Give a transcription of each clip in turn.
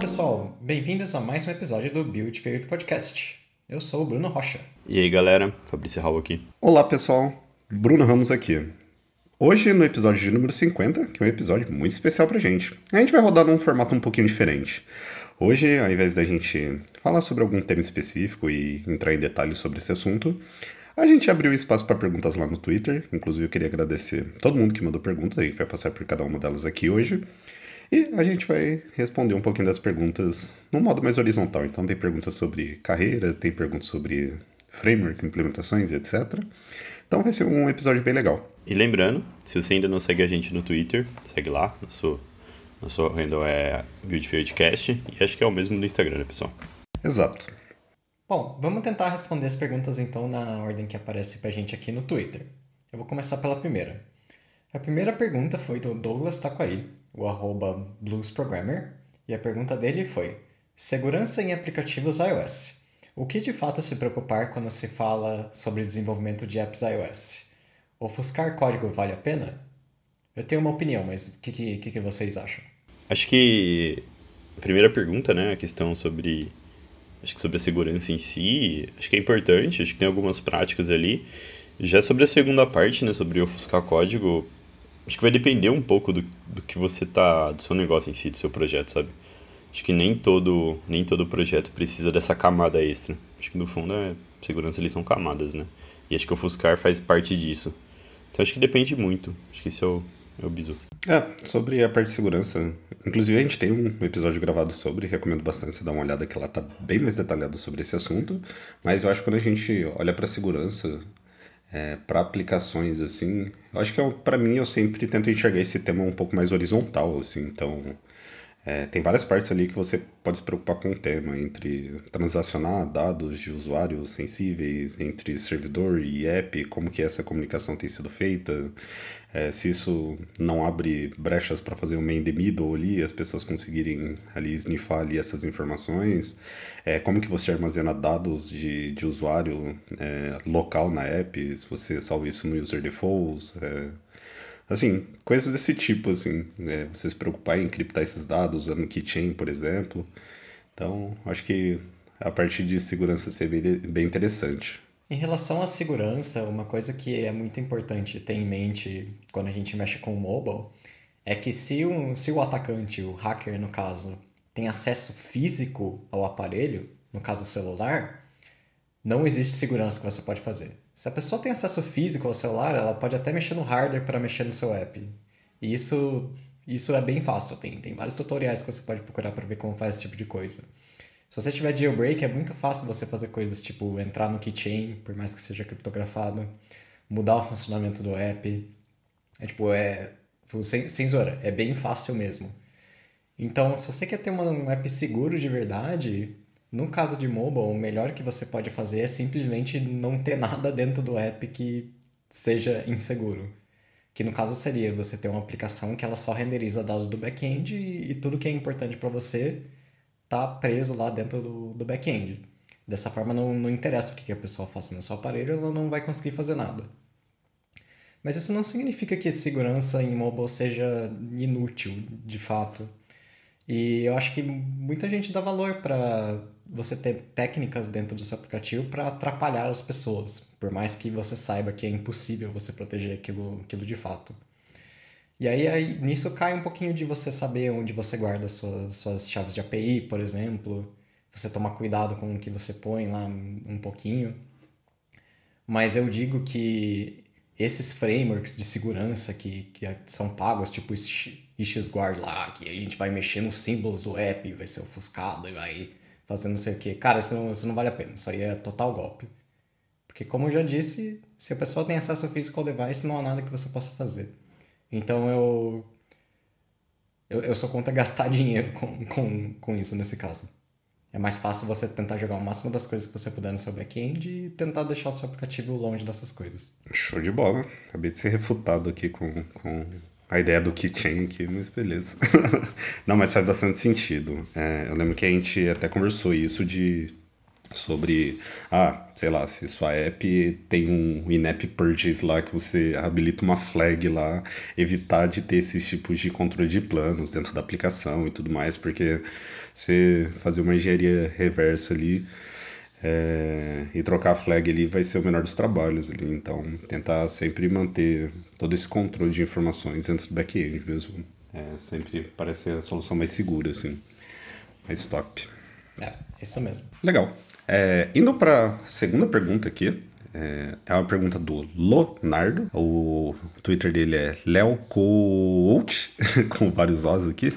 pessoal, bem-vindos a mais um episódio do Build Fair Podcast. Eu sou o Bruno Rocha. E aí galera, Fabrício Raul aqui. Olá pessoal, Bruno Ramos aqui. Hoje, no episódio de número 50, que é um episódio muito especial pra gente, a gente vai rodar num formato um pouquinho diferente. Hoje, ao invés da gente falar sobre algum tema específico e entrar em detalhes sobre esse assunto, a gente abriu espaço para perguntas lá no Twitter. Inclusive, eu queria agradecer todo mundo que mandou perguntas. A gente vai passar por cada uma delas aqui hoje. E a gente vai responder um pouquinho das perguntas no modo mais horizontal. Então, tem perguntas sobre carreira, tem perguntas sobre frameworks, implementações, etc. Então, vai ser um episódio bem legal. E lembrando, se você ainda não segue a gente no Twitter, segue lá. Nosso, nosso handle é BuildFieldCast. E acho que é o mesmo no Instagram, né, pessoal? Exato. Bom, vamos tentar responder as perguntas então na ordem que aparece pra gente aqui no Twitter. Eu vou começar pela primeira. A primeira pergunta foi do Douglas Taquari, o arroba bluesprogrammer, e a pergunta dele foi Segurança em aplicativos iOS. O que de fato se preocupar quando se fala sobre desenvolvimento de apps iOS? Ofuscar código vale a pena? Eu tenho uma opinião, mas o que, que, que vocês acham? Acho que a primeira pergunta, né, a questão sobre acho que sobre a segurança em si, acho que é importante, acho que tem algumas práticas ali. Já sobre a segunda parte, né, sobre ofuscar código, acho que vai depender um pouco do, do que você tá, do seu negócio em si, do seu projeto, sabe? Acho que nem todo, nem todo projeto precisa dessa camada extra. Acho que no fundo é segurança eles são camadas, né? E acho que o ofuscar faz parte disso. Então acho que depende muito. Acho que esse é o, é o bizu. É, sobre a parte de segurança. Inclusive, a gente tem um episódio gravado sobre, recomendo bastante você dar uma olhada que lá tá bem mais detalhado sobre esse assunto. Mas eu acho que quando a gente olha para segurança, é, para aplicações assim, eu acho que é para mim eu sempre tento enxergar esse tema um pouco mais horizontal, assim. Então, é, tem várias partes ali que você pode se preocupar com o tema, entre transacionar dados de usuários sensíveis, entre servidor e app, como que essa comunicação tem sido feita, é, se isso não abre brechas para fazer um main the middle ali, as pessoas conseguirem ali snifar ali essas informações, é, como que você armazena dados de, de usuário é, local na app, se você salva isso no user defaults, é, Assim, coisas desse tipo, assim, né? Você se preocupar em encriptar esses dados usando keychain, por exemplo. Então, acho que a parte de segurança seria bem interessante. Em relação à segurança, uma coisa que é muito importante ter em mente quando a gente mexe com o mobile é que se, um, se o atacante, o hacker no caso, tem acesso físico ao aparelho, no caso celular, não existe segurança que você pode fazer. Se a pessoa tem acesso físico ao celular, ela pode até mexer no hardware para mexer no seu app. E isso, isso é bem fácil. Tem, tem vários tutoriais que você pode procurar para ver como faz esse tipo de coisa. Se você tiver jailbreak, é muito fácil você fazer coisas tipo entrar no keychain, por mais que seja criptografado, mudar o funcionamento do app. É tipo, é. Sem, sem zoeira, é bem fácil mesmo. Então, se você quer ter um app seguro de verdade, no caso de mobile, o melhor que você pode fazer é simplesmente não ter nada dentro do app que seja inseguro. Que no caso seria você ter uma aplicação que ela só renderiza dados do back-end e, e tudo que é importante para você tá preso lá dentro do, do back-end. Dessa forma, não, não interessa o que a pessoa faça no seu aparelho, ela não vai conseguir fazer nada. Mas isso não significa que segurança em mobile seja inútil, de fato. E eu acho que muita gente dá valor para você ter técnicas dentro do seu aplicativo para atrapalhar as pessoas, por mais que você saiba que é impossível você proteger aquilo, aquilo de fato. E aí, aí nisso cai um pouquinho de você saber onde você guarda suas, suas chaves de API, por exemplo, você tomar cuidado com o que você põe lá um pouquinho. Mas eu digo que esses frameworks de segurança que, que são pagos, tipo Guard lá, que a gente vai mexer nos símbolos do app, vai ser ofuscado e vai fazendo não sei o que. Cara, isso não, isso não vale a pena. Isso aí é total golpe. Porque, como eu já disse, se a pessoa tem acesso físico ao device, não há nada que você possa fazer. Então eu. Eu, eu sou contra gastar dinheiro com, com, com isso nesse caso. É mais fácil você tentar jogar o máximo das coisas que você puder no seu back-end e tentar deixar o seu aplicativo longe dessas coisas. Show de bola. Acabei de ser refutado aqui com, com a ideia do keychain aqui, mas beleza. Não, mas faz bastante sentido. É, eu lembro que a gente até conversou isso de sobre, ah, sei lá, se sua app tem um in-app purchase lá que você habilita uma flag lá, evitar de ter esses tipos de controle de planos dentro da aplicação e tudo mais, porque você fazer uma engenharia reversa ali é, e trocar a flag ali vai ser o menor dos trabalhos ali. Então, tentar sempre manter todo esse controle de informações dentro do back-end mesmo. É, sempre parece ser a solução mais segura, assim. Mais top. É, isso mesmo. Legal. É, indo para a segunda pergunta aqui, é, é, uma pergunta do Leonardo. O Twitter dele é LeoCoach, com vários Os aqui.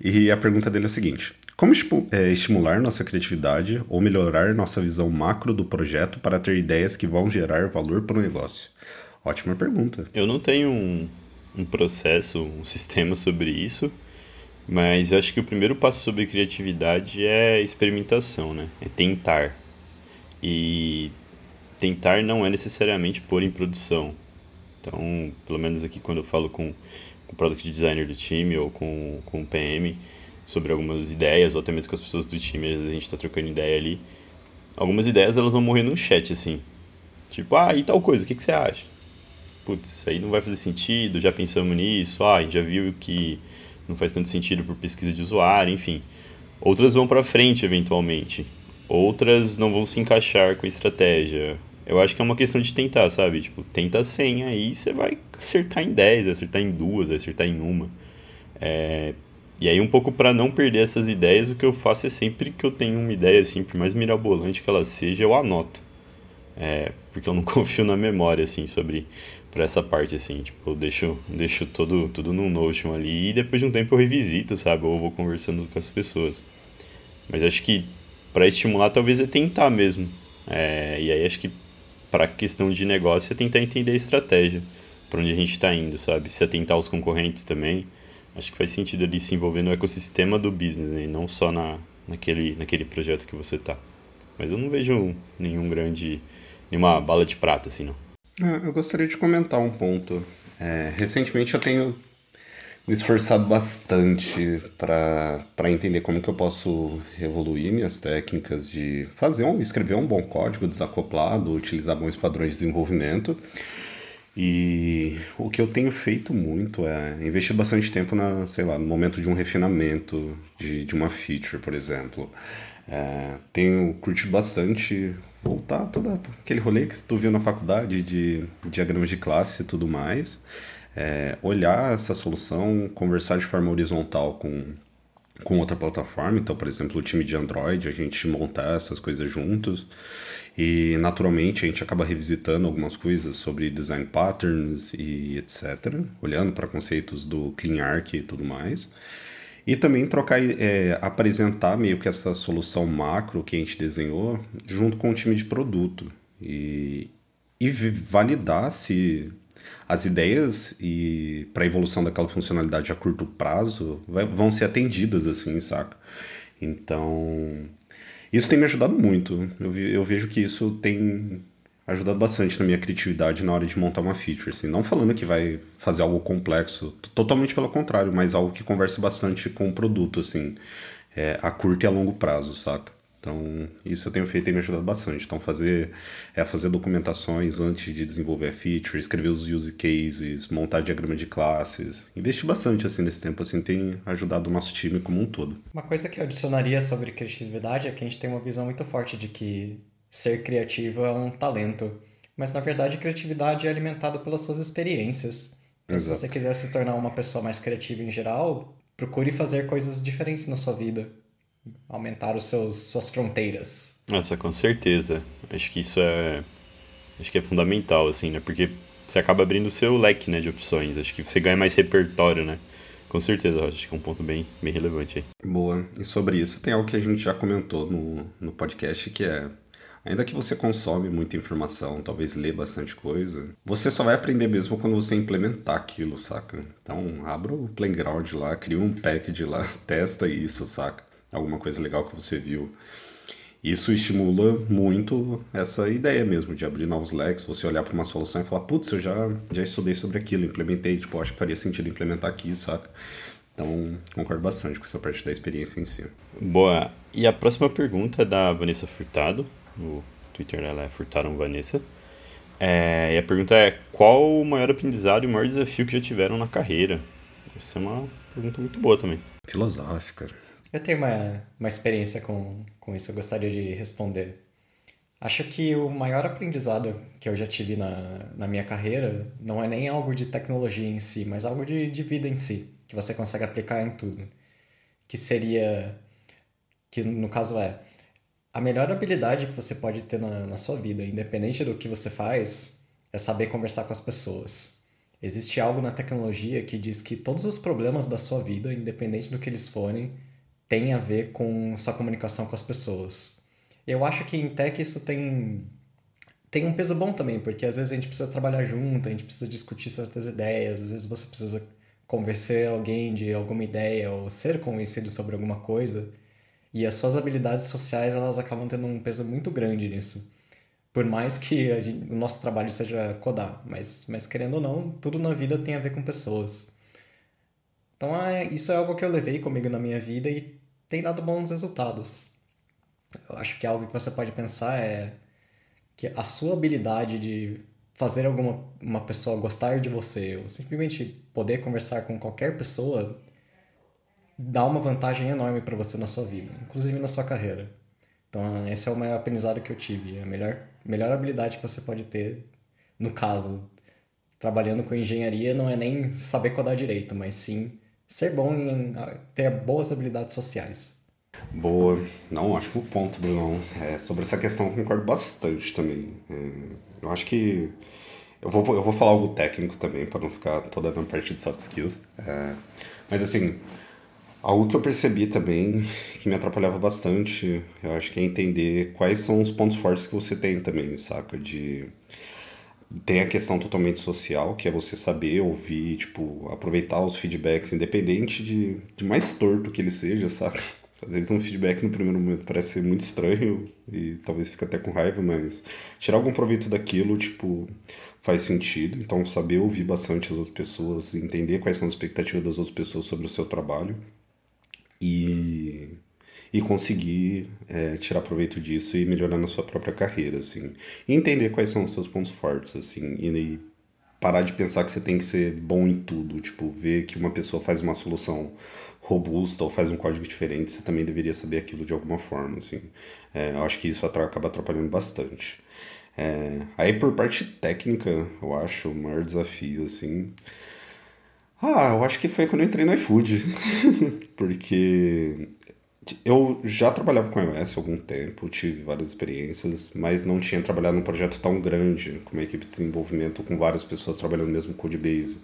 E a pergunta dele é a seguinte: Como é, estimular nossa criatividade ou melhorar nossa visão macro do projeto para ter ideias que vão gerar valor para o negócio? Ótima pergunta. Eu não tenho um, um processo, um sistema sobre isso. Mas eu acho que o primeiro passo sobre criatividade é experimentação, né? É tentar. E tentar não é necessariamente pôr em produção. Então, pelo menos aqui quando eu falo com, o product designer do time ou com, com o PM sobre algumas ideias, ou até mesmo com as pessoas do time, às vezes a gente está trocando ideia ali. Algumas ideias elas vão morrer no chat, assim. Tipo, ah, e tal coisa, o que, que você acha? Putz, isso aí não vai fazer sentido, já pensamos nisso, ah, a gente já viu que não faz tanto sentido por pesquisa de usuário, enfim. Outras vão para frente eventualmente. Outras não vão se encaixar com estratégia. Eu acho que é uma questão de tentar, sabe? Tipo, tenta 100 aí, você vai acertar em 10, vai acertar em duas, vai acertar em uma. É... E aí, um pouco para não perder essas ideias, o que eu faço é sempre que eu tenho uma ideia, assim, por mais mirabolante que ela seja, eu anoto. É... Porque eu não confio na memória, assim, sobre para essa parte, assim, tipo, eu deixo, deixo todo, tudo no Notion ali e depois de um tempo eu revisito, sabe? Ou vou conversando com as pessoas. Mas acho que para estimular talvez é tentar mesmo. É, e aí acho que para questão de negócio é tentar entender a estratégia, para onde a gente está indo, sabe? Se atentar aos concorrentes também. Acho que faz sentido ali se envolver no ecossistema do business, né? E não só na, naquele, naquele projeto que você tá. Mas eu não vejo nenhum grande, nenhuma bala de prata, assim, não. Ah, eu gostaria de comentar um ponto. É, recentemente eu tenho me esforçado bastante para entender como que eu posso evoluir minhas técnicas de fazer um, escrever um bom código desacoplado, utilizar bons padrões de desenvolvimento. E o que eu tenho feito muito é investir bastante tempo na, sei lá, no momento de um refinamento de, de uma feature, por exemplo. É, tenho curtido bastante voltar todo aquele rolê que tu viu na faculdade de diagramas de classe e tudo mais, é, olhar essa solução, conversar de forma horizontal com, com outra plataforma, então, por exemplo, o time de Android, a gente montar essas coisas juntos, e naturalmente a gente acaba revisitando algumas coisas sobre design patterns e etc., olhando para conceitos do Clean Arc e tudo mais. E também trocar, é, apresentar meio que essa solução macro que a gente desenhou junto com o time de produto. E, e validar se as ideias e para a evolução daquela funcionalidade a curto prazo vai, vão ser atendidas assim, saca? Então, isso tem me ajudado muito. Eu, eu vejo que isso tem ajudado bastante na minha criatividade na hora de montar uma feature, assim. Não falando que vai fazer algo complexo, totalmente pelo contrário, mas algo que converse bastante com o produto, assim, é, a curto e a longo prazo, saca? Então, isso eu tenho feito e me ajudado bastante. Então, fazer é fazer documentações antes de desenvolver a feature, escrever os use cases, montar diagrama de classes. Investir bastante assim nesse tempo assim tem ajudado o nosso time como um todo. Uma coisa que eu adicionaria sobre criatividade é que a gente tem uma visão muito forte de que ser criativo é um talento. Mas na verdade, criatividade é alimentada pelas suas experiências. Então, se você quiser se tornar uma pessoa mais criativa em geral, procure fazer coisas diferentes na sua vida. Aumentar os seus suas fronteiras. Nossa, com certeza. Acho que isso é acho que é fundamental assim, né? Porque você acaba abrindo o seu leque, né, de opções. Acho que você ganha mais repertório, né? Com certeza, acho que é um ponto bem, bem relevante aí. Boa. E sobre isso, tem algo que a gente já comentou no, no podcast, que é Ainda que você consome muita informação, talvez lê bastante coisa, você só vai aprender mesmo quando você implementar aquilo, saca? Então, abra o playground lá, cria um package lá, testa isso, saca? Alguma coisa legal que você viu. Isso estimula muito essa ideia mesmo de abrir novos leques, você olhar para uma solução e falar, putz, eu já, já estudei sobre aquilo, implementei, tipo, acho que faria sentido implementar aqui, saca? Então, concordo bastante com essa parte da experiência em si. Boa. E a próxima pergunta é da Vanessa Furtado. O Twitter dela é Furtaram Vanessa. É, e a pergunta é: qual o maior aprendizado e o maior desafio que já tiveram na carreira? Essa é uma pergunta muito boa também. Filosófica. Eu tenho uma, uma experiência com, com isso, eu gostaria de responder. Acho que o maior aprendizado que eu já tive na, na minha carreira não é nem algo de tecnologia em si, mas algo de, de vida em si, que você consegue aplicar em tudo. Que seria. Que no caso é. A melhor habilidade que você pode ter na, na sua vida, independente do que você faz, é saber conversar com as pessoas. Existe algo na tecnologia que diz que todos os problemas da sua vida, independente do que eles forem, têm a ver com sua comunicação com as pessoas. Eu acho que em tech isso tem, tem um peso bom também, porque às vezes a gente precisa trabalhar junto, a gente precisa discutir certas ideias, às vezes você precisa convencer alguém de alguma ideia ou ser convencido sobre alguma coisa. E as suas habilidades sociais, elas acabam tendo um peso muito grande nisso. Por mais que gente, o nosso trabalho seja codar, mas, mas querendo ou não, tudo na vida tem a ver com pessoas. Então, é, isso é algo que eu levei comigo na minha vida e tem dado bons resultados. Eu acho que algo que você pode pensar é que a sua habilidade de fazer alguma uma pessoa gostar de você ou simplesmente poder conversar com qualquer pessoa dá uma vantagem enorme para você na sua vida, inclusive na sua carreira. Então, esse é o maior aprendizado que eu tive. A melhor, melhor habilidade que você pode ter, no caso, trabalhando com engenharia, não é nem saber codar direito, mas sim ser bom em ter boas habilidades sociais. Boa. Não, acho que o ponto, Bruno. É, sobre essa questão eu concordo bastante também. É, eu acho que. Eu vou, eu vou falar algo técnico também, para não ficar toda na parte de soft skills. É, mas assim, algo que eu percebi também, que me atrapalhava bastante, eu acho que é entender quais são os pontos fortes que você tem também, saca? De. Tem a questão totalmente social, que é você saber ouvir, tipo, aproveitar os feedbacks, independente de, de mais torto que ele seja, sabe? Às vezes um feedback no primeiro momento parece ser muito estranho e talvez fique até com raiva, mas tirar algum proveito daquilo, tipo, faz sentido. Então, saber ouvir bastante as outras pessoas, entender quais são as expectativas das outras pessoas sobre o seu trabalho e, e conseguir é, tirar proveito disso e melhorar na sua própria carreira, assim. E entender quais são os seus pontos fortes, assim, e, e parar de pensar que você tem que ser bom em tudo, tipo, ver que uma pessoa faz uma solução robusta ou faz um código diferente, você também deveria saber aquilo de alguma forma, assim. É, eu acho que isso acaba atrapalhando bastante. É, aí por parte técnica, eu acho o maior desafio, assim... Ah, eu acho que foi quando eu entrei no iFood, porque eu já trabalhava com iOS há algum tempo, tive várias experiências, mas não tinha trabalhado num projeto tão grande, com uma equipe de desenvolvimento, com várias pessoas trabalhando no mesmo codebase.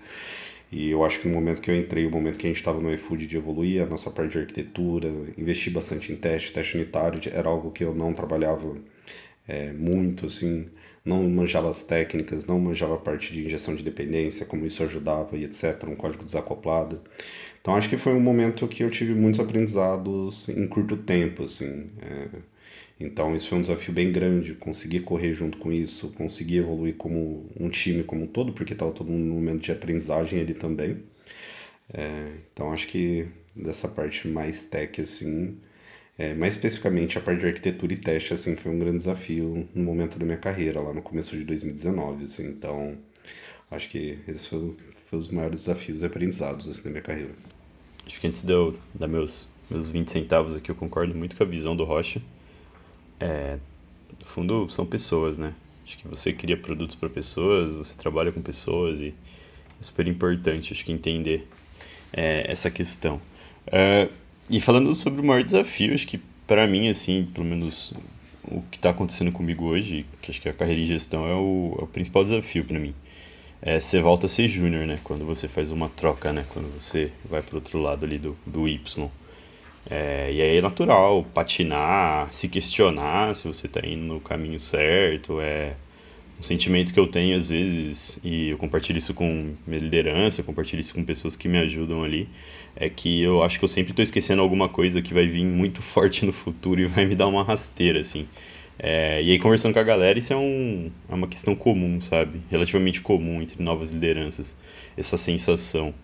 E eu acho que no momento que eu entrei, o momento que a gente estava no iFood de evoluir a nossa parte de arquitetura, investir bastante em teste, teste unitário, era algo que eu não trabalhava é, muito, assim, não manjava as técnicas, não manjava a parte de injeção de dependência, como isso ajudava e etc, um código desacoplado. Então acho que foi um momento que eu tive muitos aprendizados em curto tempo, assim. É, então isso foi um desafio bem grande, conseguir correr junto com isso, conseguir evoluir como um time como um todo, porque estava todo mundo no momento de aprendizagem ali também. É, então acho que dessa parte mais tech, assim, é, mais especificamente a parte de arquitetura e teste, assim, foi um grande desafio no momento da minha carreira, lá no começo de 2019, assim, então acho que esse foi, foi os maiores desafios e aprendizados, assim, da minha carreira. Acho que antes de eu dar meus, meus 20 centavos aqui, eu concordo muito com a visão do Rocha, é, no fundo, são pessoas, né? Acho que você cria produtos para pessoas, você trabalha com pessoas e é super importante, acho que entender é, essa questão. É, e falando sobre o maior desafio, acho que para mim, assim, pelo menos o que está acontecendo comigo hoje, que acho que a carreira em gestão é o, é o principal desafio para mim. É, você volta a ser júnior, né? Quando você faz uma troca, né? Quando você vai para outro lado ali do, do Y. É, e aí é natural patinar, se questionar se você está indo no caminho certo. É um sentimento que eu tenho às vezes, e eu compartilho isso com minha liderança, compartilho isso com pessoas que me ajudam ali, é que eu acho que eu sempre estou esquecendo alguma coisa que vai vir muito forte no futuro e vai me dar uma rasteira, assim. É, e aí, conversando com a galera, isso é, um, é uma questão comum, sabe? Relativamente comum entre novas lideranças, essa sensação.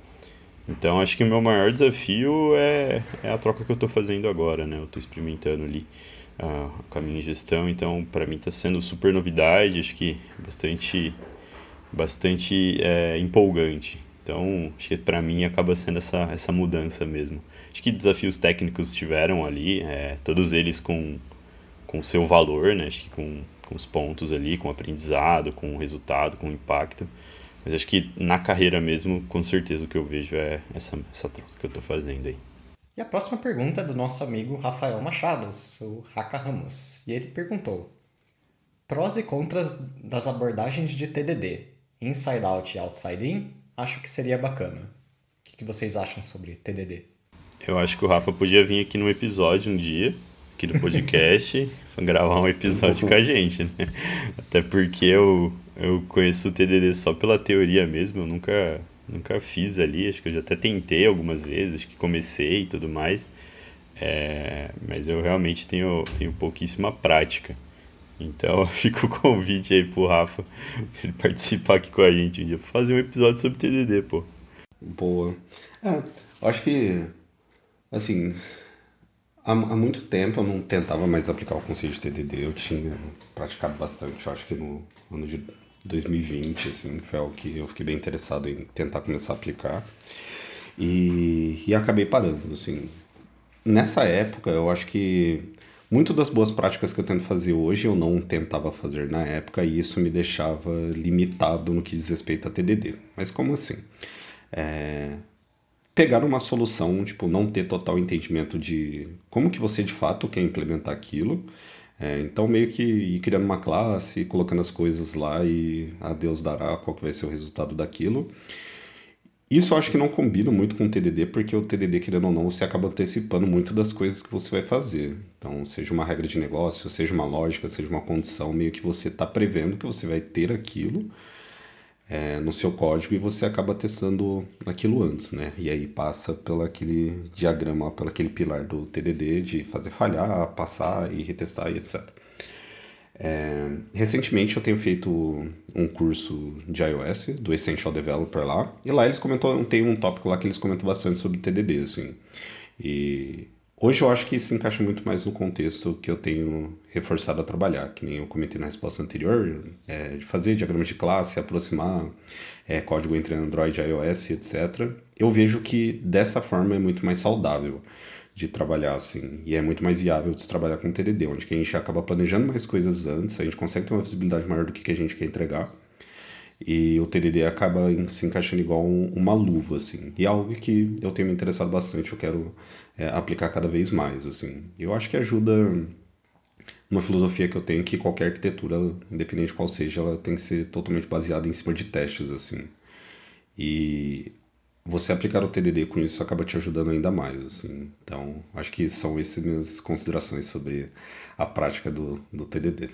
Então acho que o meu maior desafio é, é a troca que eu estou fazendo agora, né? Eu estou experimentando ali uh, com a minha gestão, então para mim está sendo super novidade, acho que bastante, bastante é, empolgante. Então acho que para mim acaba sendo essa, essa mudança mesmo. Acho que desafios técnicos tiveram ali, é, todos eles com com seu valor, né? Acho que com, com os pontos ali, com o aprendizado, com o resultado, com o impacto. Mas acho que na carreira mesmo, com certeza o que eu vejo é essa, essa troca que eu estou fazendo aí. E a próxima pergunta é do nosso amigo Rafael Machados, o Raka Ramos. E ele perguntou: Prós e contras das abordagens de TDD, Inside Out e Outside In? Acho que seria bacana. O que vocês acham sobre TDD? Eu acho que o Rafa podia vir aqui num episódio um dia, aqui no podcast, gravar um episódio com a gente, né? Até porque eu, eu conheço o TDD só pela teoria mesmo, eu nunca, nunca fiz ali, acho que eu já até tentei algumas vezes, acho que comecei e tudo mais, é, mas eu realmente tenho, tenho pouquíssima prática. Então fica o convite aí pro Rafa pra ele participar aqui com a gente um dia, pra fazer um episódio sobre TDD, pô. Boa. É, acho que, assim, há, há muito tempo eu não tentava mais aplicar o conceito de TDD, eu tinha praticado bastante, eu acho que no ano de 2020, assim, foi algo que eu fiquei bem interessado em tentar começar a aplicar. E, e acabei parando, assim. Nessa época, eu acho que muito das boas práticas que eu tento fazer hoje eu não tentava fazer na época e isso me deixava limitado no que diz respeito a TDD. Mas como assim? É... Pegar uma solução, tipo, não ter total entendimento de como que você de fato quer implementar aquilo é, então meio que ir criando uma classe, colocando as coisas lá e a Deus dará qual que vai ser o resultado daquilo. Isso eu acho que não combina muito com o TDD, porque o TDD, querendo ou não, você acaba antecipando muito das coisas que você vai fazer. Então, seja uma regra de negócio, seja uma lógica, seja uma condição, meio que você está prevendo que você vai ter aquilo é, no seu código e você acaba testando aquilo antes, né? E aí passa pelo aquele diagrama, pelo aquele pilar do TDD de fazer falhar, passar e retestar e etc. É, recentemente eu tenho feito um curso de iOS do Essential Developer lá e lá eles comentam tem um tópico lá que eles comentam bastante sobre TDD assim e Hoje eu acho que se encaixa muito mais no contexto que eu tenho reforçado a trabalhar, que nem eu comentei na resposta anterior, é, de fazer diagramas de classe, aproximar é, código entre Android iOS, etc. Eu vejo que dessa forma é muito mais saudável de trabalhar assim, e é muito mais viável de trabalhar com TDD, onde a gente acaba planejando mais coisas antes, a gente consegue ter uma visibilidade maior do que, que a gente quer entregar, e o TDD acaba se encaixando igual uma luva, assim. E é algo que eu tenho me interessado bastante, eu quero é, aplicar cada vez mais, assim. Eu acho que ajuda uma filosofia que eu tenho que qualquer arquitetura, independente de qual seja, ela tem que ser totalmente baseada em cima de testes, assim. E você aplicar o TDD com isso acaba te ajudando ainda mais, assim. Então, acho que são essas minhas considerações sobre a prática do, do TDD.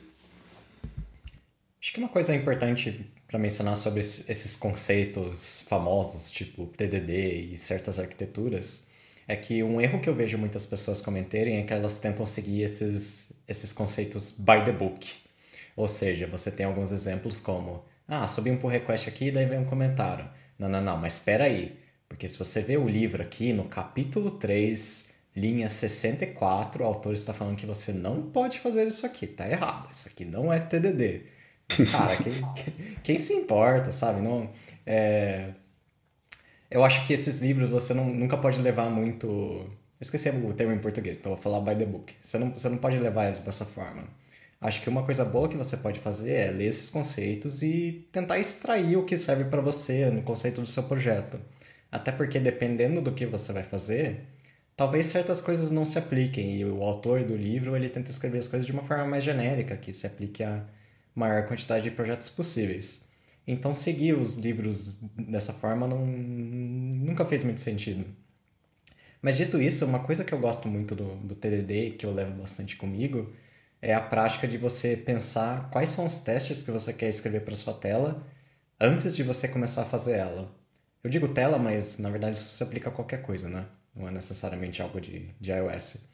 Acho que uma coisa importante para mencionar sobre esses conceitos famosos, tipo TDD e certas arquiteturas, é que um erro que eu vejo muitas pessoas comentarem é que elas tentam seguir esses, esses conceitos by the book. Ou seja, você tem alguns exemplos como, ah, subi um pull request aqui e daí vem um comentário. Não, não, não, mas espera aí. Porque se você vê o livro aqui, no capítulo 3, linha 64, o autor está falando que você não pode fazer isso aqui, tá errado. Isso aqui não é TDD. Cara, quem, quem, se importa, sabe? Não, é... Eu acho que esses livros você não, nunca pode levar muito. Eu esqueci o termo em português, então vou falar by the book. Você não, você não pode levar eles dessa forma. Acho que uma coisa boa que você pode fazer é ler esses conceitos e tentar extrair o que serve para você no conceito do seu projeto. Até porque dependendo do que você vai fazer, talvez certas coisas não se apliquem e o autor do livro ele tenta escrever as coisas de uma forma mais genérica, que se aplique a maior quantidade de projetos possíveis. Então, seguir os livros dessa forma não, nunca fez muito sentido. Mas, dito isso, uma coisa que eu gosto muito do, do TDD, que eu levo bastante comigo, é a prática de você pensar quais são os testes que você quer escrever para sua tela antes de você começar a fazer ela. Eu digo tela, mas na verdade isso se aplica a qualquer coisa, né? Não é necessariamente algo de, de iOS.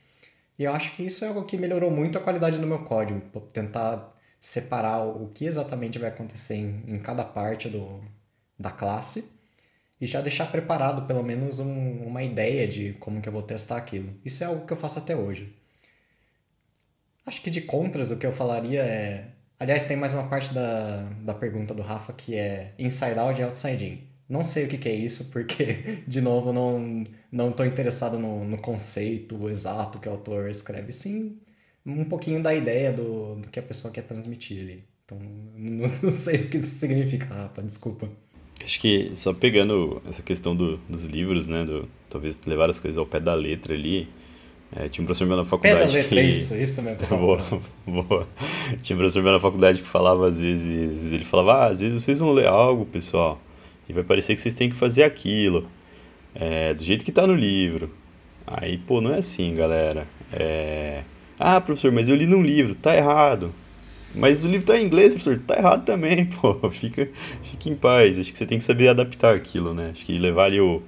E eu acho que isso é algo que melhorou muito a qualidade do meu código, tentar separar o que exatamente vai acontecer em, em cada parte do, da classe e já deixar preparado pelo menos um, uma ideia de como que eu vou testar aquilo. Isso é algo que eu faço até hoje. Acho que de contras o que eu falaria é. Aliás, tem mais uma parte da, da pergunta do Rafa que é inside out e outside in. Não sei o que, que é isso, porque, de novo, não não estou interessado no, no conceito exato que o autor escreve, sim um pouquinho da ideia do, do que a pessoa quer transmitir ali. Então, não, não sei o que isso significa, Rafa, desculpa. Acho que só pegando essa questão do, dos livros, né? Do, talvez levar as coisas ao pé da letra ali. É, tinha um professor meu na faculdade. Pé da letra, que... isso, isso mesmo. boa, boa. Tinha um professor meu na faculdade que falava às vezes. Ele falava, ah, às vezes vocês vão ler algo, pessoal, e vai parecer que vocês têm que fazer aquilo. É, do jeito que tá no livro. Aí, pô, não é assim, galera. É. Ah, professor, mas eu li num livro, tá errado. Mas o livro tá em inglês, professor, tá errado também, pô. Fica, fica em paz. Acho que você tem que saber adaptar aquilo, né? Acho que levar ali o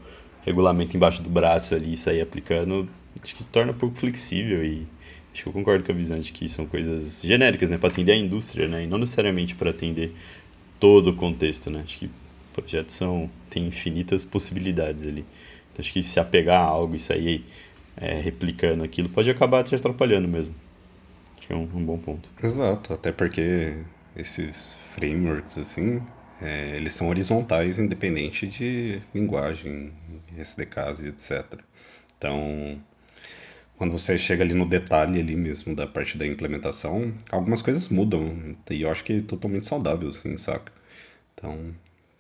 regulamento embaixo do braço ali e sair aplicando, acho que torna um pouco flexível e acho que eu concordo com a visão de que são coisas genéricas, né? Para atender a indústria, né? E não necessariamente para atender todo o contexto, né? Acho que projetos são, tem infinitas possibilidades ali. Então acho que se apegar a algo e sair é, replicando aquilo pode acabar te atrapalhando mesmo. Acho que é um, um bom ponto. Exato, até porque esses frameworks, assim, é, eles são horizontais, independente de linguagem, SDKs e etc. Então, quando você chega ali no detalhe ali mesmo da parte da implementação, algumas coisas mudam. E eu acho que é totalmente saudável, assim, saca? Então,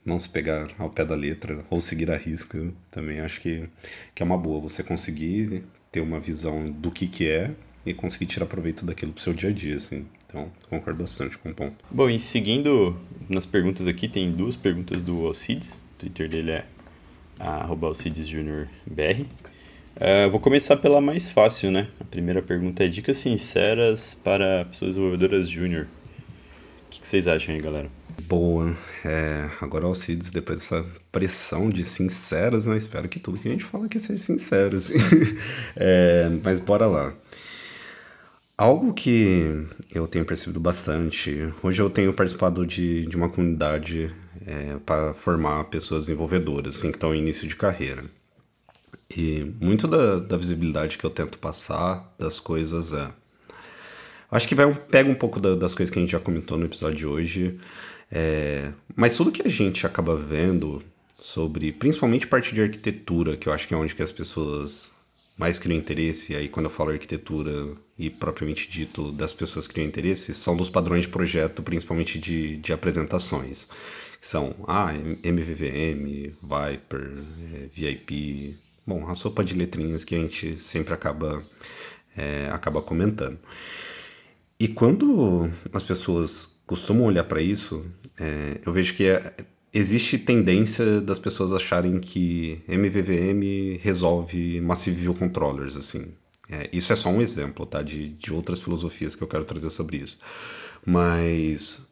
não se pegar ao pé da letra ou seguir a risca, também acho que, que é uma boa. Você conseguir ter uma visão do que, que é e conseguir tirar proveito daquilo pro seu dia a dia, assim. Então, concordo bastante com o ponto. Bom, e seguindo nas perguntas aqui, tem duas perguntas do Alcides. O Twitter dele é alcidesjunior.br. Uh, é, vou começar pela mais fácil, né? A primeira pergunta é dicas sinceras para pessoas desenvolvedoras júnior. O que, que vocês acham aí, galera? Boa. É, agora, Alcides, depois dessa pressão de sinceros, né? Espero que tudo que a gente fala aqui seja sincero. Assim. é, mas bora lá. Algo que eu tenho percebido bastante, hoje eu tenho participado de, de uma comunidade é, para formar pessoas desenvolvedoras, assim, que estão em início de carreira. E muito da, da visibilidade que eu tento passar das coisas é. Acho que vai um, pega um pouco da, das coisas que a gente já comentou no episódio de hoje, é, mas tudo que a gente acaba vendo sobre, principalmente parte de arquitetura, que eu acho que é onde que as pessoas mais criam interesse, e aí quando eu falo arquitetura e propriamente dito das pessoas que criam interesse, são dos padrões de projeto, principalmente de, de apresentações. Que são ah, MVVM, Viper, é, VIP, bom, a sopa de letrinhas que a gente sempre acaba, é, acaba comentando. E quando as pessoas costumam olhar para isso, é, eu vejo que é, existe tendência das pessoas acharem que MVVM resolve Massive View Controllers, assim. É, isso é só um exemplo, tá? De, de outras filosofias que eu quero trazer sobre isso. Mas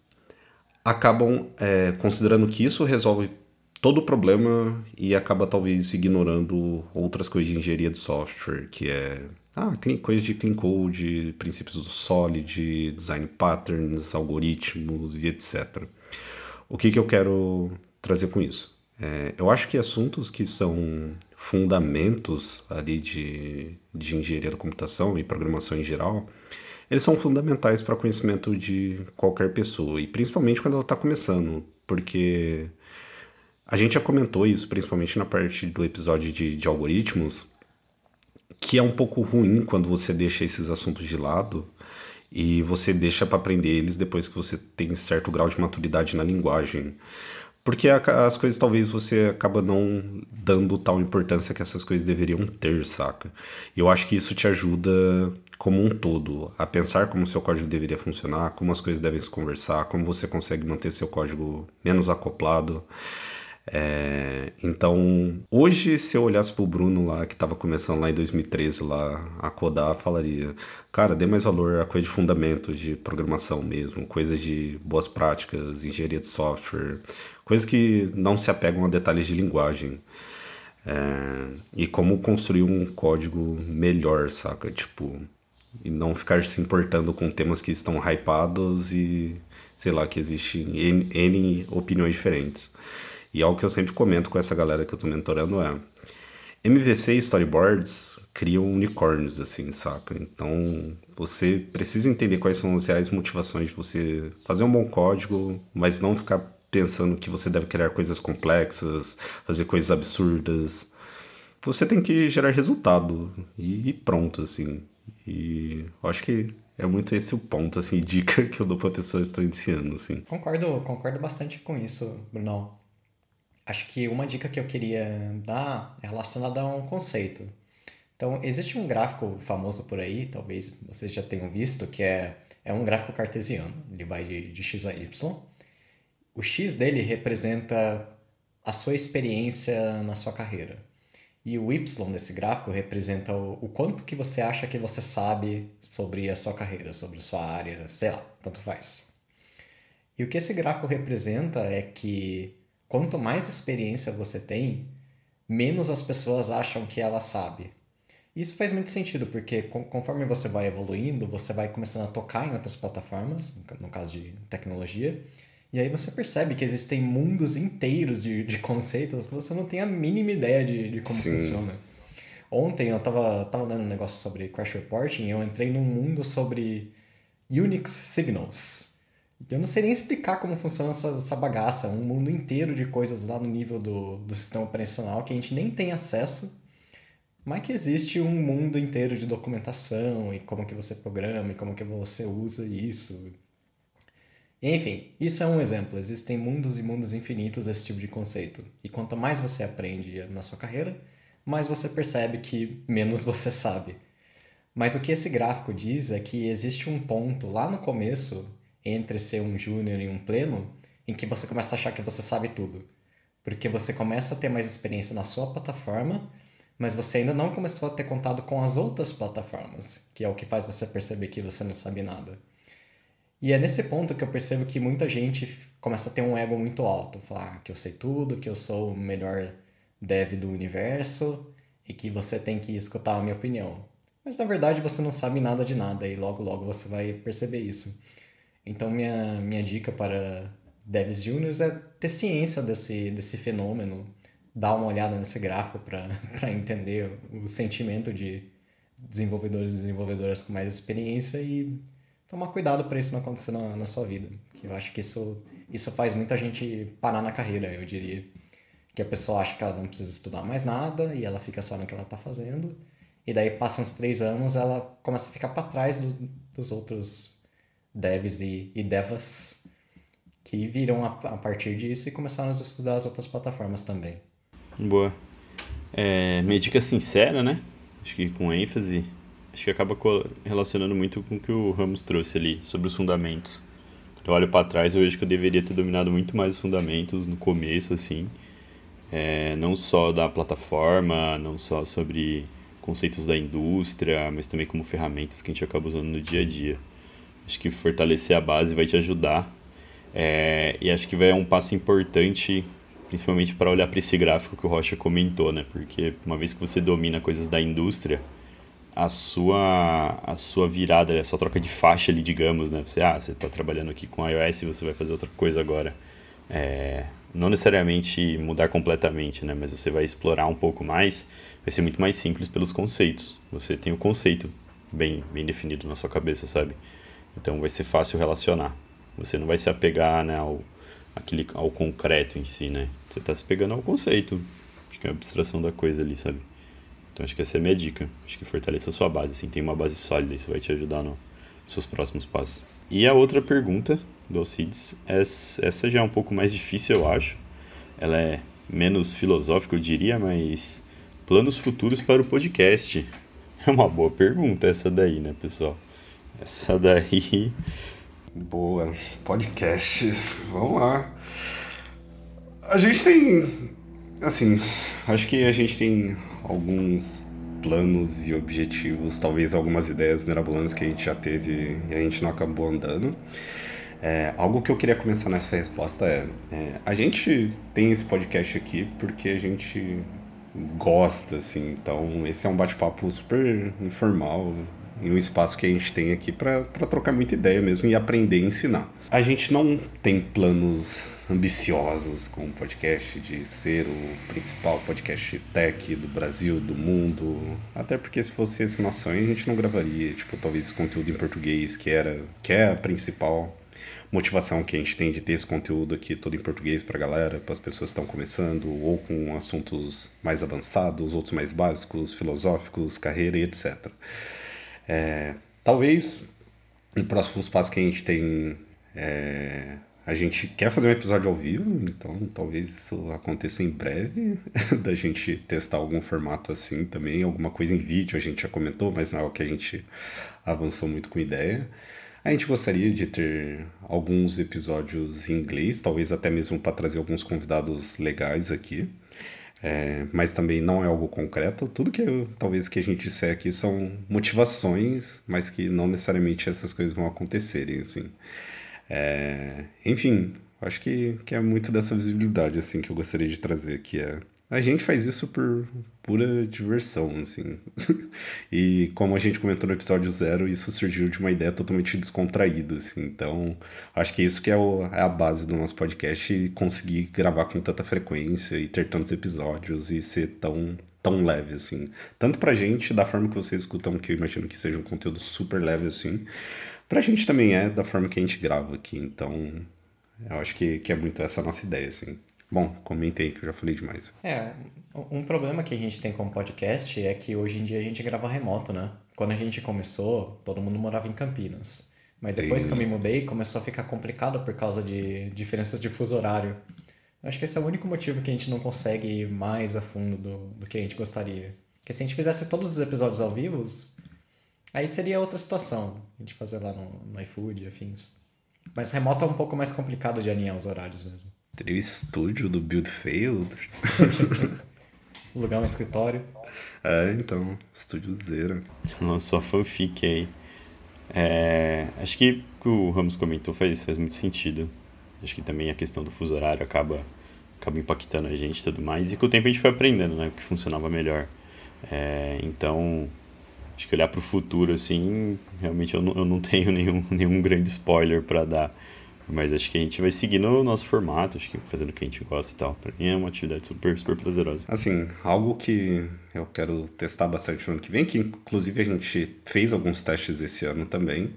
acabam é, considerando que isso resolve todo o problema e acaba talvez ignorando outras coisas de engenharia de software, que é ah, coisas de clean code, princípios do Solid, design patterns, algoritmos e etc. O que, que eu quero trazer com isso? É, eu acho que assuntos que são fundamentos ali de, de engenharia da computação e programação em geral, eles são fundamentais para o conhecimento de qualquer pessoa, e principalmente quando ela está começando, porque a gente já comentou isso, principalmente na parte do episódio de, de algoritmos, que é um pouco ruim quando você deixa esses assuntos de lado e você deixa para aprender eles depois que você tem certo grau de maturidade na linguagem. Porque as coisas talvez você acaba não dando tal importância que essas coisas deveriam ter, saca? Eu acho que isso te ajuda como um todo a pensar como seu código deveria funcionar, como as coisas devem se conversar, como você consegue manter seu código menos acoplado. É, então, hoje, se eu olhasse pro Bruno lá, que estava começando lá em 2013 lá a codar, falaria, cara, dê mais valor a coisa de fundamento de programação mesmo, coisas de boas práticas, engenharia de software, coisas que não se apegam a detalhes de linguagem. É, e como construir um código melhor, saca? Tipo, e não ficar se importando com temas que estão hypados e sei lá, que existem N, N opiniões diferentes. E algo que eu sempre comento com essa galera que eu tô mentorando é MVC e storyboards criam unicórnios, assim, saca? Então, você precisa entender quais são as reais motivações de você fazer um bom código, mas não ficar pensando que você deve criar coisas complexas, fazer coisas absurdas. Você tem que gerar resultado e pronto, assim. E acho que é muito esse o ponto, assim, dica que eu dou pra pessoa que estou iniciando, assim. Concordo, concordo bastante com isso, Bruno. Acho que uma dica que eu queria dar é relacionada a um conceito. Então, existe um gráfico famoso por aí, talvez vocês já tenham visto, que é, é um gráfico cartesiano. Ele vai de, de x a y. O x dele representa a sua experiência na sua carreira. E o y desse gráfico representa o, o, quanto que você acha que você sabe sobre a sua carreira, sobre a sua área, sei lá, tanto faz. E o que esse gráfico representa é que quanto mais experiência você tem, menos as pessoas acham que ela sabe. Isso faz muito sentido, porque conforme você vai evoluindo, você vai começando a tocar em outras plataformas, no caso de tecnologia, e aí você percebe que existem mundos inteiros de, de conceitos que você não tem a mínima ideia de, de como Sim. funciona. Ontem eu tava, tava lendo um negócio sobre Crash Reporting e eu entrei num mundo sobre Unix Signals. Eu não sei nem explicar como funciona essa, essa bagaça, um mundo inteiro de coisas lá no nível do, do sistema operacional que a gente nem tem acesso, mas que existe um mundo inteiro de documentação e como que você programa e como que você usa isso enfim, isso é um exemplo. Existem mundos e mundos infinitos desse tipo de conceito. E quanto mais você aprende na sua carreira, mais você percebe que menos você sabe. Mas o que esse gráfico diz é que existe um ponto lá no começo entre ser um júnior e um pleno em que você começa a achar que você sabe tudo. Porque você começa a ter mais experiência na sua plataforma, mas você ainda não começou a ter contato com as outras plataformas, que é o que faz você perceber que você não sabe nada. E é nesse ponto que eu percebo que muita gente começa a ter um ego muito alto, falar que eu sei tudo, que eu sou o melhor dev do universo e que você tem que escutar a minha opinião. Mas na verdade você não sabe nada de nada e logo logo você vai perceber isso. Então minha, minha dica para devs juniors é ter ciência desse, desse fenômeno, dar uma olhada nesse gráfico para entender o sentimento de desenvolvedores e desenvolvedoras com mais experiência e tomar cuidado para isso não acontecer na, na sua vida. Eu acho que isso, isso faz muita gente parar na carreira, eu diria. Que a pessoa acha que ela não precisa estudar mais nada e ela fica só no que ela está fazendo. E daí, passam uns três anos, ela começa a ficar para trás do, dos outros devs e, e devas que viram a, a, partir disso e começaram a estudar as outras plataformas também. Boa. É, minha dica sincera, né? Acho que com ênfase, acho que acaba relacionando muito com o que o Ramos trouxe ali sobre os fundamentos. Quando eu olho para trás, eu vejo que eu deveria ter dominado muito mais os fundamentos no começo, assim. É, não só da plataforma, não só sobre conceitos da indústria, mas também como ferramentas que a gente acaba usando no dia a dia. Acho que fortalecer a base vai te ajudar. É, e acho que vai é um passo importante, principalmente para olhar para esse gráfico que o Rocha comentou, né? Porque uma vez que você domina coisas da indústria, a sua a sua virada, a sua troca de faixa ali, digamos, né? Você, ah, você está trabalhando aqui com iOS e você vai fazer outra coisa agora. É, não necessariamente mudar completamente, né? Mas você vai explorar um pouco mais, vai ser muito mais simples pelos conceitos. Você tem o conceito bem, bem definido na sua cabeça, sabe? Então vai ser fácil relacionar. Você não vai se apegar né, ao, aquele, ao concreto em si, né? Você está se pegando ao conceito. Acho que é a abstração da coisa ali, sabe? Então acho que essa é a minha dica. Acho que fortaleça a sua base, assim, tem uma base sólida, isso vai te ajudar no, nos seus próximos passos. E a outra pergunta do Alcides, essa já é um pouco mais difícil, eu acho. Ela é menos filosófica, eu diria, mas planos futuros para o podcast. É uma boa pergunta essa daí, né, pessoal? Essa daí. Boa, podcast. Vamos lá. A gente tem. Assim, acho que a gente tem alguns planos e objetivos, talvez algumas ideias mirabolantes que a gente já teve e a gente não acabou andando. É, algo que eu queria começar nessa resposta é, é, a gente tem esse podcast aqui porque a gente gosta, assim, então esse é um bate-papo super informal, em um espaço que a gente tem aqui para trocar muita ideia mesmo e aprender e ensinar. A gente não tem planos ambiciosos com o podcast de ser o principal podcast tech do Brasil, do mundo. Até porque se fosse esse nosso sonho, a gente não gravaria, tipo, talvez esse conteúdo em português, que era que é a principal motivação que a gente tem de ter esse conteúdo aqui todo em português para a galera, para as pessoas que estão começando, ou com assuntos mais avançados, outros mais básicos, filosóficos, carreira e etc. É, talvez no próximo passo que a gente tem é, a gente quer fazer um episódio ao vivo, então talvez isso aconteça em breve, da gente testar algum formato assim também, alguma coisa em vídeo, a gente já comentou, mas não é o que a gente avançou muito com ideia. A gente gostaria de ter alguns episódios em inglês, talvez até mesmo para trazer alguns convidados legais aqui. É, mas também não é algo concreto. Tudo que talvez que a gente disser aqui são motivações, mas que não necessariamente essas coisas vão acontecerem, assim. É, enfim, acho que, que é muito dessa visibilidade assim que eu gostaria de trazer, que é a gente faz isso por pura diversão, assim. e como a gente comentou no episódio zero, isso surgiu de uma ideia totalmente descontraída, assim. Então, acho que isso que é, o, é a base do nosso podcast conseguir gravar com tanta frequência e ter tantos episódios e ser tão tão leve, assim. Tanto pra gente, da forma que vocês escutam, que eu imagino que seja um conteúdo super leve, assim, Pra gente também é da forma que a gente grava aqui, então eu acho que, que é muito essa a nossa ideia, assim. Bom, comentei que eu já falei demais. É, um problema que a gente tem com o podcast é que hoje em dia a gente grava remoto, né? Quando a gente começou, todo mundo morava em Campinas. Mas depois Sim. que eu me mudei, começou a ficar complicado por causa de diferenças de fuso horário. Acho que esse é o único motivo que a gente não consegue ir mais a fundo do, do que a gente gostaria. Porque se a gente fizesse todos os episódios ao vivo, Aí seria outra situação, a gente fazer lá no, no iFood e afins. Mas remoto é um pouco mais complicado de alinhar os horários mesmo. Teria o estúdio do Build Failed. Lugar um escritório. É, então, estúdio zero. Lançou a fanfic aí. É, acho que o que o Ramos comentou faz, faz muito sentido. Acho que também a questão do fuso horário acaba, acaba impactando a gente e tudo mais. E com o tempo a gente foi aprendendo, né? O que funcionava melhor. É, então, acho que olhar para o futuro, assim, realmente eu não, eu não tenho nenhum, nenhum grande spoiler para dar. Mas acho que a gente vai seguir no nosso formato, acho que fazendo o que a gente gosta e tal. Para mim é uma atividade super, super prazerosa. Assim, algo que eu quero testar bastante no ano que vem, que inclusive a gente fez alguns testes esse ano também,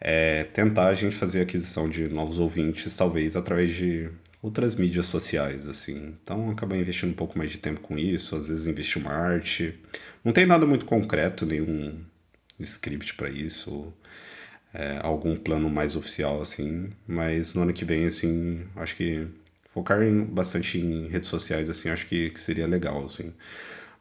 é tentar a gente fazer a aquisição de novos ouvintes, talvez através de outras mídias sociais, assim. Então, acabar investindo um pouco mais de tempo com isso, às vezes investir uma arte, não tem nada muito concreto, nenhum script para isso, ou, é, algum plano mais oficial, assim. Mas no ano que vem, assim, acho que focar em, bastante em redes sociais, assim, acho que, que seria legal, assim.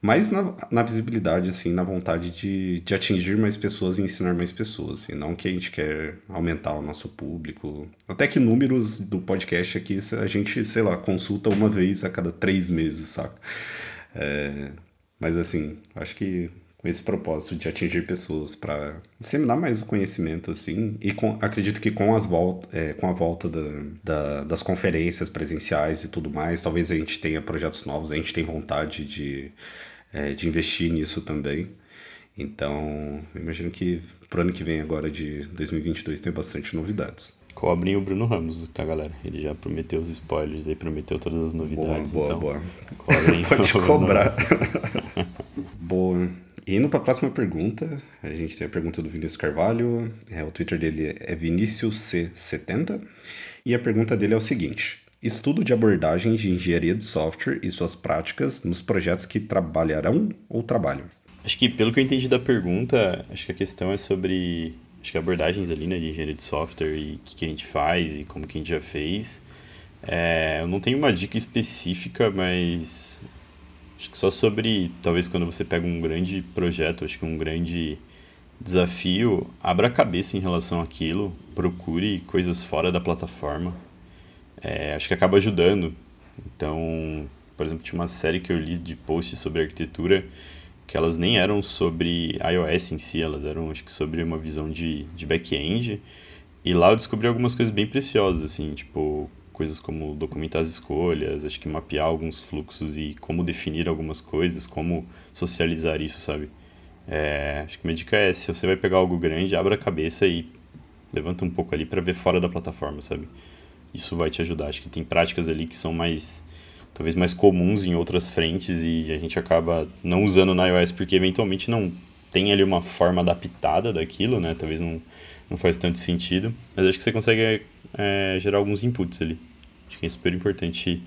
Mas na, na, visibilidade, assim, na vontade de, de atingir mais pessoas e ensinar mais pessoas, assim, não que a gente quer aumentar o nosso público. Até que números do podcast aqui a gente, sei lá, consulta uma vez a cada três meses, saca? É, mas assim, acho que com esse propósito de atingir pessoas para disseminar mais o conhecimento assim e com, acredito que com as volta, é, com a volta da, da, das conferências presenciais e tudo mais talvez a gente tenha projetos novos a gente tem vontade de, é, de investir nisso também então imagino que pro ano que vem agora de 2022 tem bastante novidades cobrem o Bruno Ramos, tá, galera? Ele já prometeu os spoilers aí, prometeu todas as novidades. Boa, então, boa, boa. Pode cobrar. boa. Indo para a próxima pergunta, a gente tem a pergunta do Vinícius Carvalho, é, o Twitter dele é Vinícius C70, e a pergunta dele é o seguinte: Estudo de abordagem de engenharia de software e suas práticas nos projetos que trabalharão ou trabalham. Acho que pelo que eu entendi da pergunta, acho que a questão é sobre acho que abordagens ali, né, de engenharia de software e o que, que, a gente faz e como que a gente já fez. É, eu não tenho uma dica específica, mas acho que só sobre, talvez quando você pega um grande projeto, acho que um grande desafio, abra a cabeça em relação àquilo, procure coisas fora da plataforma. É, acho que acaba ajudando. Então, por exemplo, tinha uma série que eu li de posts sobre arquitetura que elas nem eram sobre iOS em si, elas eram acho que sobre uma visão de, de back-end. E lá eu descobri algumas coisas bem preciosas, assim, tipo coisas como documentar as escolhas, acho que mapear alguns fluxos e como definir algumas coisas, como socializar isso, sabe? É, acho que minha dica é, se você vai pegar algo grande, abra a cabeça e levanta um pouco ali para ver fora da plataforma, sabe? Isso vai te ajudar. Acho que tem práticas ali que são mais talvez mais comuns em outras frentes e a gente acaba não usando no iOS porque eventualmente não tem ali uma forma adaptada daquilo, né? Talvez não, não faz tanto sentido, mas acho que você consegue é, gerar alguns inputs ali. Acho que é super importante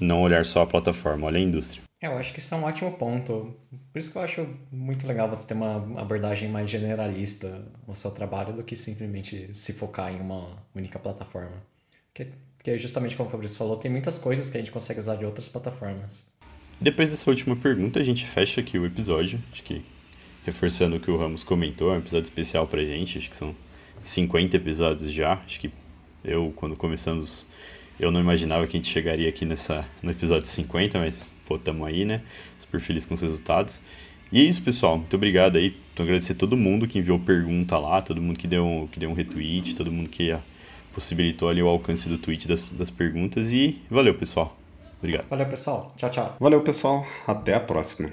não olhar só a plataforma, olhar a indústria. É, eu acho que isso é um ótimo ponto. Por isso que eu acho muito legal você ter uma abordagem mais generalista no seu trabalho do que simplesmente se focar em uma única plataforma. Porque, porque justamente como o Fabrício falou, tem muitas coisas que a gente consegue usar de outras plataformas. Depois dessa última pergunta, a gente fecha aqui o episódio. Acho que reforçando o que o Ramos comentou, é um episódio especial pra gente. Acho que são 50 episódios já. Acho que eu, quando começamos, eu não imaginava que a gente chegaria aqui nessa, no episódio 50, mas pô, tamo aí, né? Super feliz com os resultados. E é isso, pessoal. Muito obrigado aí. Então, agradecer a todo mundo que enviou pergunta lá, todo mundo que deu, que deu um retweet, todo mundo que possibilitou ali o alcance do tweet das, das perguntas. E valeu, pessoal. Obrigado. Valeu, pessoal. Tchau, tchau. Valeu, pessoal. Até a próxima.